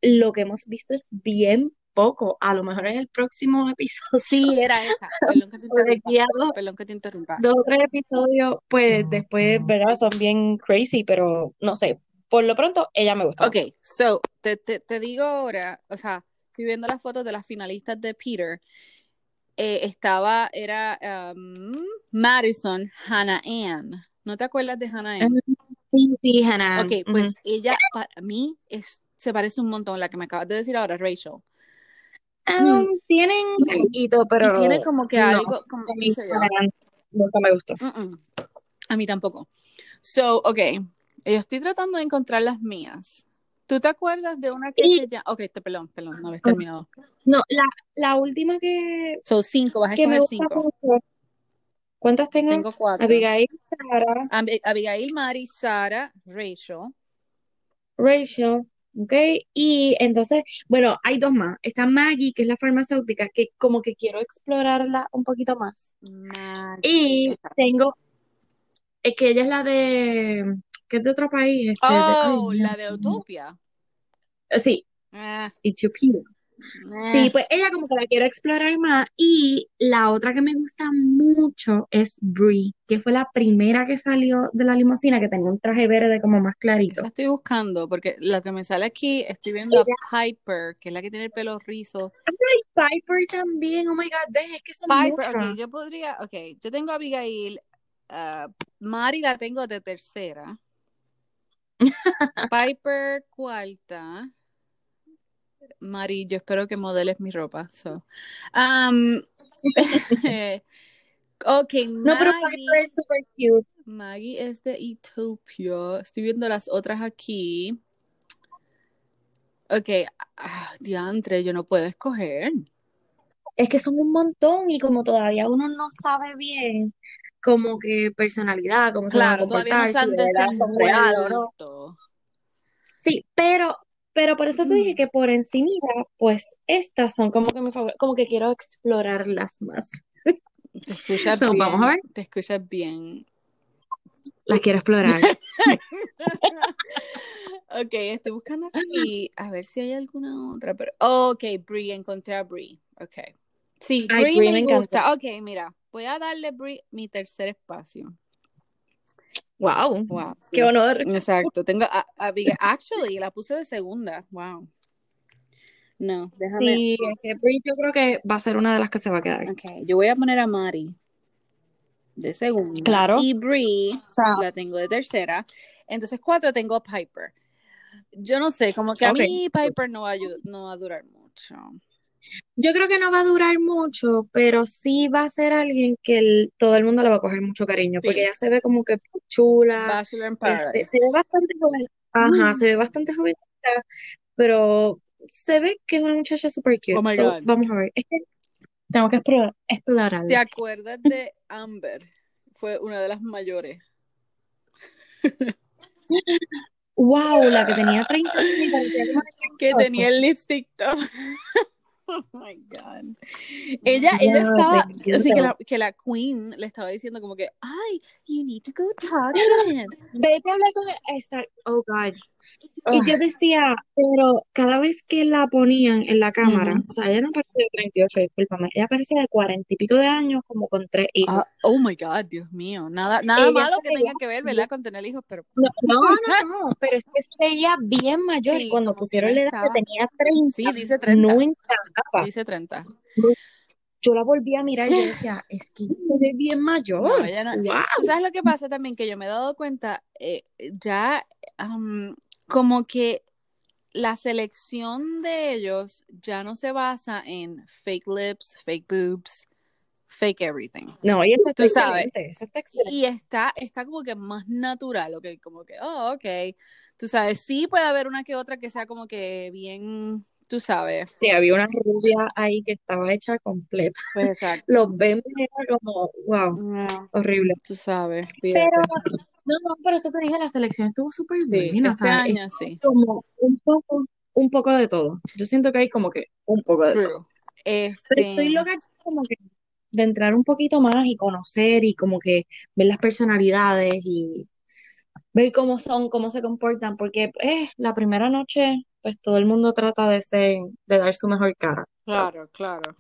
Lo que hemos visto es bien poco. A lo mejor en el próximo *laughs* episodio, sí, era esa, perdón que te interrumpa, dos, perdón que te interrumpa. dos o tres episodios, pues después, ¿verdad? Son bien crazy, pero no sé. Por lo pronto, ella me gusta Ok, mucho. so, te, te, te digo ahora, o sea, estoy viendo las fotos de las finalistas de Peter. Eh, estaba, era um, Madison, Hannah Ann. ¿No te acuerdas de Hannah Ann? Sí, sí, Hannah. Ok, pues ella para mí es, se parece un montón a la que me acabas de decir ahora, Rachel. Ah, tienen un poquito, pero y tiene como que no, algo, como, mí sé nunca me gustó. Mm, mm. A mí tampoco. So, ok, yo estoy tratando de encontrar las mías. ¿Tú te acuerdas de una que Y- se llama... Ok, te, perdón, perdón, no habías terminado. No, la, la última que, So, cinco, vas a me escoger gusta cinco. mucho. ¿Cuántas tengo? Tengo cuatro. Abigail, Sara, Ab- Abigail, Mari, Sara, Rachel. Rachel, ¿ok? Y entonces, bueno, hay dos más. Está Maggie, que es la farmacéutica, que como que quiero explorarla un poquito más. Maggie. Y tengo, es que ella es la de, que es de otro país, este, de- ay, Oh, la de. Utopia. Sí, Eh, Ethiopia. Sí, pues ella como que la quiero explorar más. Y la otra que me gusta mucho es Brie, que fue la primera que salió de la limusina, que tenía un traje verde como más clarito. Esa estoy buscando porque la que me sale aquí, estoy viendo a Piper, que es la que tiene el pelo rizo. Ay, Piper también, oh my God, ves, es que son Piper, muchas. ok, yo podría, ok, yo tengo a Abigail, ah, Mari la tengo de tercera, *laughs* Piper cuarta, Mari, yo espero que modeles mi ropa, so. Um, *laughs* ok, No, pero Maggie, es super cute. Maggie es de Ethiopia, estoy viendo las otras aquí. Ok, ah, diantre, yo no puedo escoger. Es que son un montón y como todavía uno no sabe bien como que personalidad, cómo se van a Claro, comportar, si de verdad son real o no. desenvuelto. Sí, pero, pero por eso te dije que por encima, pues estas son como que mi favor, como que quiero explorarlas más. Te escuchas So, vamos a bien, ver, te escuchas bien. las quiero explorar. *laughs* Ok, estoy buscando aquí a ver si hay alguna otra, pero ok, Brie, encontré a Brie. Ok. Sí, Ay, Brie me me gusta. Ok, mira, voy a darle a Brie mi tercer espacio. Wow, Wow. qué honor. Exacto. Tengo a, a Actually, la puse de segunda. Wow. No, déjame. Sí, yo creo que va a ser una de las que se va a quedar. Ok, yo voy a poner a Mari de segunda. Claro. Y Brie O sea, la tengo de tercera. Entonces, cuatro tengo a Piper. Yo no sé, como que a mí Piper no va a, ayu- no va a durar mucho. Yo creo que no va a durar mucho, pero sí va a ser alguien que el- todo el mundo le va a coger mucho cariño, porque ella se ve como que chula, Bachelor in este, se ve bastante joven, ajá, se ve bastante jovencita, pero se ve que es una muchacha super Oh cute. my So, God. vamos a ver, es que tengo que explorar, ¿Te explorarla. acuerdas de Amber? Fue una de las mayores. *laughs* Wow, la que tenía 30 años y parecía como *laughs* de Que 38. tenía el lipstick todo. *laughs* *laughs* Oh my God. Ella, ella estaba, así que la, que la queen le estaba diciendo como que, ay, you need to go talk to *laughs* him. Vete a hablar con él. Oh God. Y Ah, yo decía, pero cada vez que la ponían en la cámara, o sea, ella no parecía de 38, discúlpame, ella parecía de 40 y pico de años, como con tres hijos. Ah, oh my God, Dios mío. Nada, nada Ella malo que tenga que ver, ¿verdad? Con tener hijos, pero No, no, no, *laughs* no, pero es que se veía bien mayor y cuando no pusieron la edad que tenía 30, Sí, dice no 30. encajaba. Dice 30. Yo la volví a mirar y yo *laughs* decía, es que se ve bien No, mayor. no. ¡Wow! ¿Tú sabes lo que pasa también? Que yo me he dado cuenta, eh, ya am, como que la selección de ellos ya no se basa en fake lips, fake boobs, fake everything. No, y eso está Tú sabes. excelente, eso está excelente. Y está, está como que más natural, ok, como que, oh, ok. Tú sabes, sí puede haber una que otra que sea como que bien, tú sabes. Sí, había una rubia ahí que estaba hecha completa. Pues *laughs* exacto. Los vemos y era como, wow, No, horrible. tú sabes, Pero, no, no, por eso te dije, la selección estuvo súper Sí, buena, o este sea, año es sí. como un poco, un poco de todo. Yo siento que hay como que un poco de todo. Este... estoy loca como que de entrar un poquito más y conocer y como que ver las personalidades y ver cómo son, cómo se comportan, porque eh, la primera noche, pues todo el mundo trata de ser, de dar su mejor cara. Claro, claro.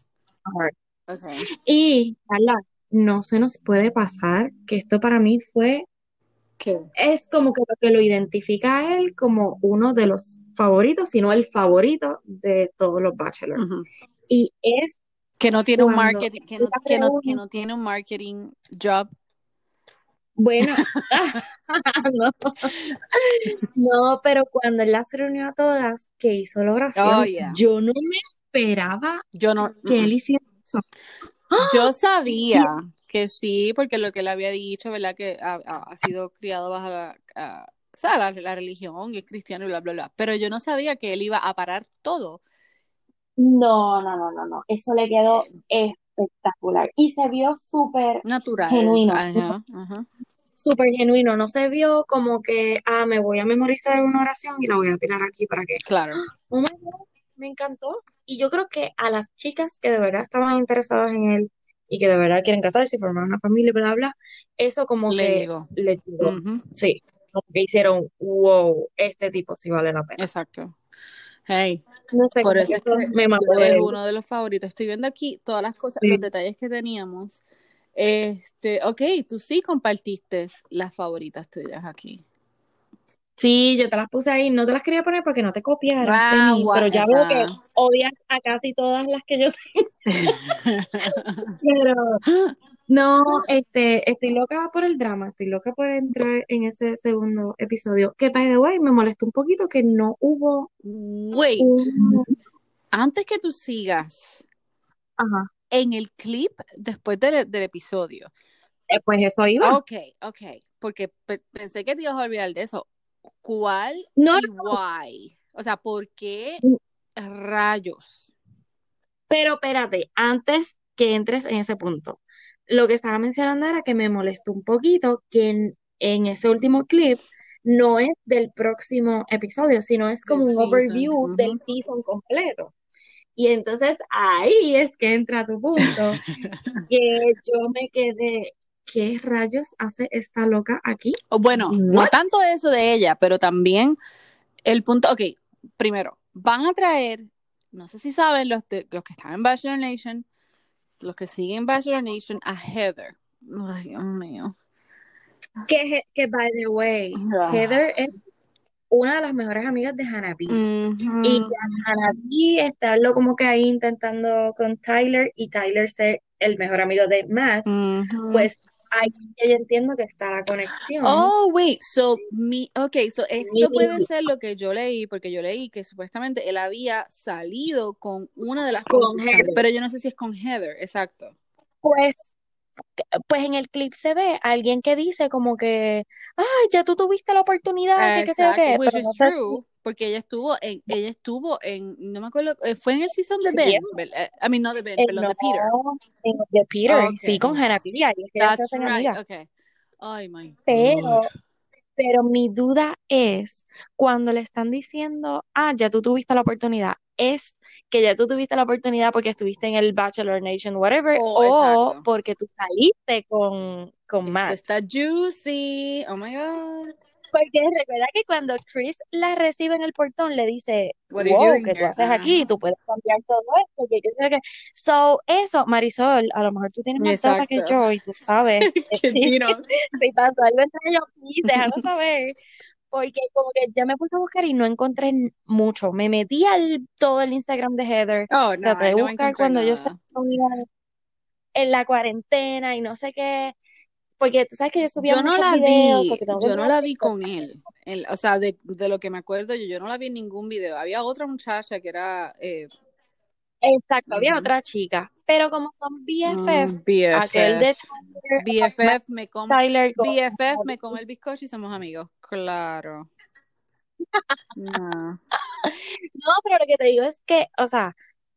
Y, Carla, no se nos puede pasar que esto para mí fue es como que lo que lo identifica a él como uno de los favoritos, sino el favorito de todos los bachelors. Y es que no tiene un marketing, que no, que, no, que no, tiene un marketing job. Bueno, *laughs* *laughs* no. no, pero cuando él las reunió a todas, que hizo la oración, oh, yo no me esperaba yo no, que él hiciera eso. Yo *gasps* sabía que sí, porque lo que él había dicho, ¿verdad? Que ha, sido criado bajo la, o sea, la, la, religión y es cristiano y bla, bla, bla. Pero yo no sabía que él iba a parar todo. No, no, no, no, no. Eso le quedó espectacular. Y se vio súper natural. Genuino. Súper genuino. No se vio como que, ah, me voy a memorizar una oración y la voy a tirar aquí para que. Claro. Oh me encantó. Y yo creo que a las chicas que de verdad estaban interesadas en él y que de verdad quieren casarse y formar una familia, bla, bla, eso como que le llegó. Sí, como que hicieron, wow, este tipo sí vale la pena. Exacto. Hey, no sé, por eso es que me es uno de los favoritos. Estoy viendo aquí todas las cosas, los detalles que teníamos. Este, ok, tú sí compartiste las favoritas tuyas aquí. Sí, yo te las puse ahí, no te las quería poner porque no te copiaras ah, pero ya veo que odias a casi todas las que yo *laughs* tengo. *laughs* pero no, este, estoy loca por el drama, estoy loca por entrar en ese segundo episodio. Que by the way, me molestó un poquito que no hubo. Wait. Antes que tú sigas, Ajá. en el clip después del, episodio. Eh, pues eso iba. Ok, ok. Porque pensé que te ibas a olvidar de eso ¿Cuál no, y why? O sea, ¿por qué mm. rayos? Pero espérate, antes que entres en ese punto, lo que estaba mencionando era que me molestó un poquito que en, ese último clip no es del próximo episodio, sino es como un overview del season completo. Y entonces ahí es que entra tu punto, *laughs* que yo me quedé, ¿qué rayos hace esta loca aquí? Bueno, no tanto eso de ella, pero también el punto, ok, primero, van a traer, no sé si saben los, los que están en Bachelor Nation, los que siguen Bachelor Nation, a Heather. Ay, Dios mío. Que, que by the way, ah. Heather es una de las mejores amigas de Hanabi. Y Hanabi está como que ahí intentando con Tyler y Tyler ser el mejor amigo de Matt, pues yo entiendo que está la conexión. Oh, wait, so, me, ok, so esto puede ser lo que yo leí, porque yo leí que supuestamente él había salido con una de las con pero yo no sé si es con Heather, exacto. Pues pues en el clip se ve alguien que dice como que, ay, ya tú tuviste la oportunidad de que sea que, which is true, porque ella estuvo en, ella estuvo en, no me acuerdo, eh, fue en el season de Ben, eh, I mean, no de Ben, pero de Peter. De Peter, sí, con Hannah That's right, okay. Ay, my Pero, pero mi duda es cuando le están diciendo, ah, ya tú tuviste la oportunidad, es que ya tú tuviste la oportunidad porque estuviste en el Bachelor Nation, whatever, oh, o porque tú saliste con, con Matt. está juicy, oh my god. Porque recuerda que cuando Chris la recibe en el portón, le dice, wow, ¿qué tú haces aquí? Tú puedes cambiar todo esto. Que yo que... So, eso, Marisol, a lo mejor tú tienes más data que yo y tú sabes. *laughs* si *laughs* pasó algo entre ellos, déjanos saber porque como que ya me puse a buscar y no encontré mucho. Me metí al todo el Instagram de Heather. Oh, no, traté de buscar cuando yo se en la cuarentena y no sé qué. Porque tú sabes que yo subía yo no la videos, vi, yo no la vi con él. o sea, de, de, lo que me acuerdo, yo, yo no la vi en ningún video. Había otra muchacha que era eh, Exacto, había otra chica, pero como son BFF, mm, aquel de BFF me come, BFF me come el bizcocho y somos amigos, claro. *laughs* no. pero lo que te digo es que, o sea,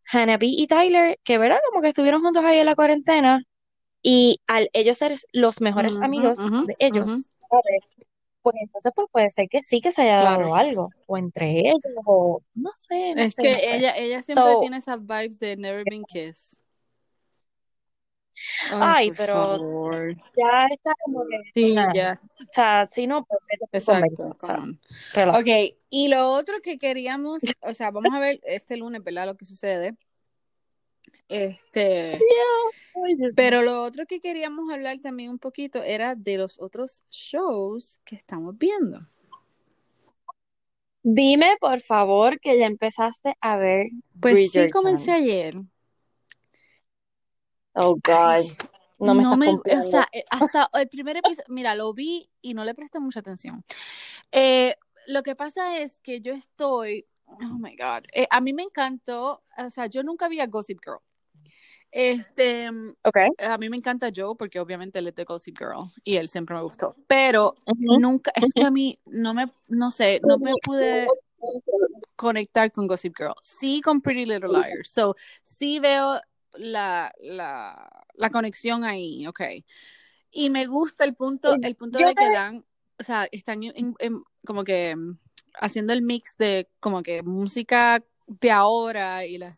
Hannah y Tyler, que verdad, como que estuvieron juntos ahí en la cuarentena, y al ellos ser los mejores amigos de ellos, pues entonces pues puede ser que sí que se haya dado algo, o entre ellos, o no sé, no es sé, que no sé. ella, ella siempre tiene esas vibes de Never Been Kissed. Ay, pero ya está como que. Sí, ya. O sea, si no, pues. Exacto. ok, y lo otro que queríamos, o sea, vamos a ver este lunes, ¿verdad? Lo que sucede. Este. pero lo otro que queríamos hablar también un poquito era de los otros shows que estamos viendo. Dime, por favor, que ya empezaste a ver. Pues sí, comencé ayer. Oh, God. no me, no me O sea, eh, hasta el primer episodio, mira, lo vi y no le presté mucha atención. Eh, lo que pasa es que yo estoy, oh my God, eh, a mí me encantó, o sea, yo nunca vi a Gossip Girl. Este, okay. a mí me encanta Joe porque obviamente él es de Gossip Girl y él siempre me gustó, pero nunca, es que a mí no me, no sé, no me pude conectar con Gossip Girl. Sí con Pretty Little Liars, so sí veo la, la, la conexión ahí, ok. Y me gusta el punto, el punto de que dan, o sea, están como que mm, haciendo el mix de como que música de ahora y la,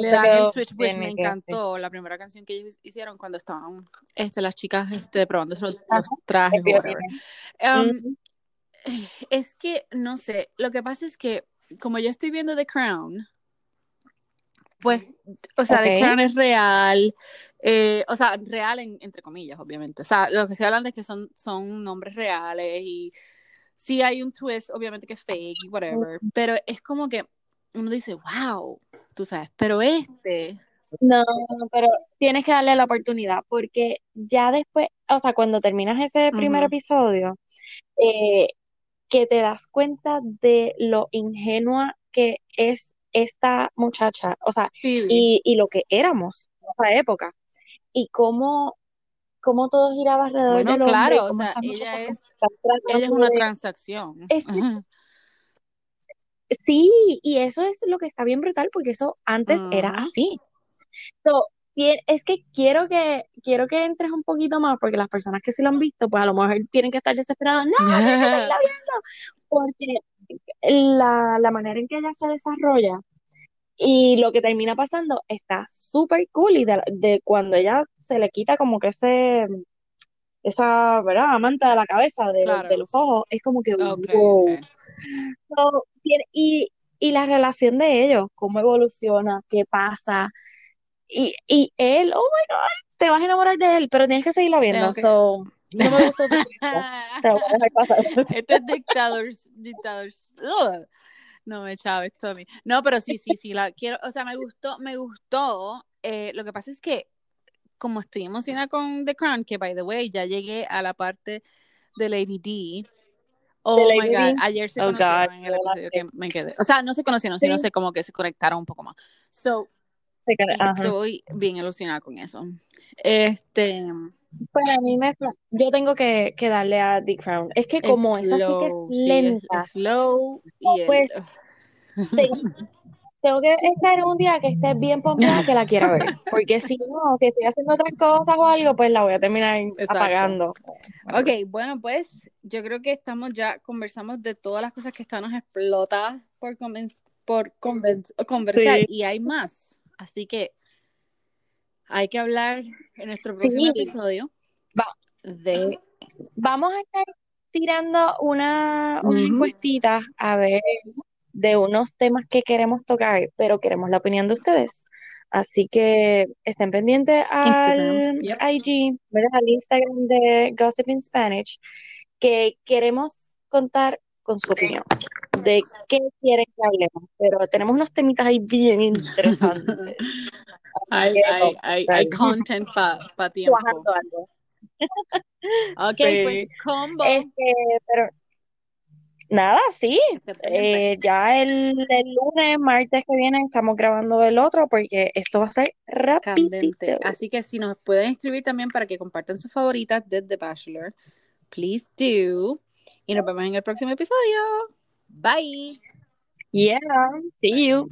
le dan el switch, pues me encantó la primera canción que ellos hicieron cuando estaban este, las chicas este, probando los, trajes. Um, es que, no sé, lo que pasa es que como yo estoy viendo The Crown, pues, o sea, The Crown es real, eh, o sea, real entre comillas, obviamente. O sea, lo que se hablan de que son, son nombres reales y sí hay un twist, obviamente que es fake y whatever, pero es como que uno dice, wow, tú sabes, pero este... No, pero tienes que darle la oportunidad porque ya después, o sea, cuando terminas ese primer episodio, eh, que te das cuenta de lo ingenua que es esta muchacha, o sea, y, y, lo que éramos en esa época, y cómo, cómo todo giraba alrededor bueno, del claro, o sea, ella es, ella es una transacción. sí, y eso es lo que está bien brutal, porque eso antes era así. So, es que quiero que quiero que entres un poquito más, porque las personas que sí lo han visto, pues a lo mejor tienen que estar desesperadas, no, no, *laughs* viendo, porque la, la manera en que ella se desarrolla y lo que termina pasando está súper cool y de, cuando ella se le quita como que ese esa ¿verdad? manta de la cabeza de, los ojos es como que y, y la relación de ellos cómo evoluciona qué pasa. Y, y él oh my god te vas a enamorar de él pero tienes que seguirla viendo. So no me gustó *laughs* pasar. Esto es dictadores dictadores no me echaba esto a mí. No, pero sí, sí, sí, la quiero, o sea, me gustó, me gustó. Eh, lo que pasa es que, como estoy emocionada con The Crown, que by the way, ya llegué a la parte de Lady D. Oh my God, ayer se oh, conocieron en el episodio que me quedé. O sea, no se conocieron, sino sé como que se conectaron un poco más. So, estoy bien ilusionada con eso. Este. Para mí me yo tengo que, que darle a The Crown. Es que como es, así que es lenta. slow y pues tengo, que estar un día que esté bien pompeada que la quiera ver. Porque si no, que estoy haciendo otras cosas o algo, pues la voy a terminar apagando. Ok, bueno, pues yo creo que estamos ya, conversamos de todas las cosas que están explotadas por, por conversar y hay más. Así que hay que hablar en nuestro próximo episodio de... Vamos a estar tirando una, unas encuestitas a ver de unos temas que queremos tocar, pero queremos la opinión de ustedes. Así que estén pendientes al IG, al Instagram de Gossip in Spanish, que queremos contar con su opinión de qué quieren que hablemos, pero tenemos unos temitas ahí bien interesantes. *laughs* hay, hay, hay, hay, content para pa tiempo. *laughs* ok, pues combo. Este, pero nada, sí. Eh, ya el, el, lunes, martes que viene, estamos grabando el otro porque esto va a ser rapidito. Así que si nos pueden escribir también para que compartan sus favoritas de The Bachelor, please do. Y nos vemos en el próximo episodio. Bye. Yeah. See you.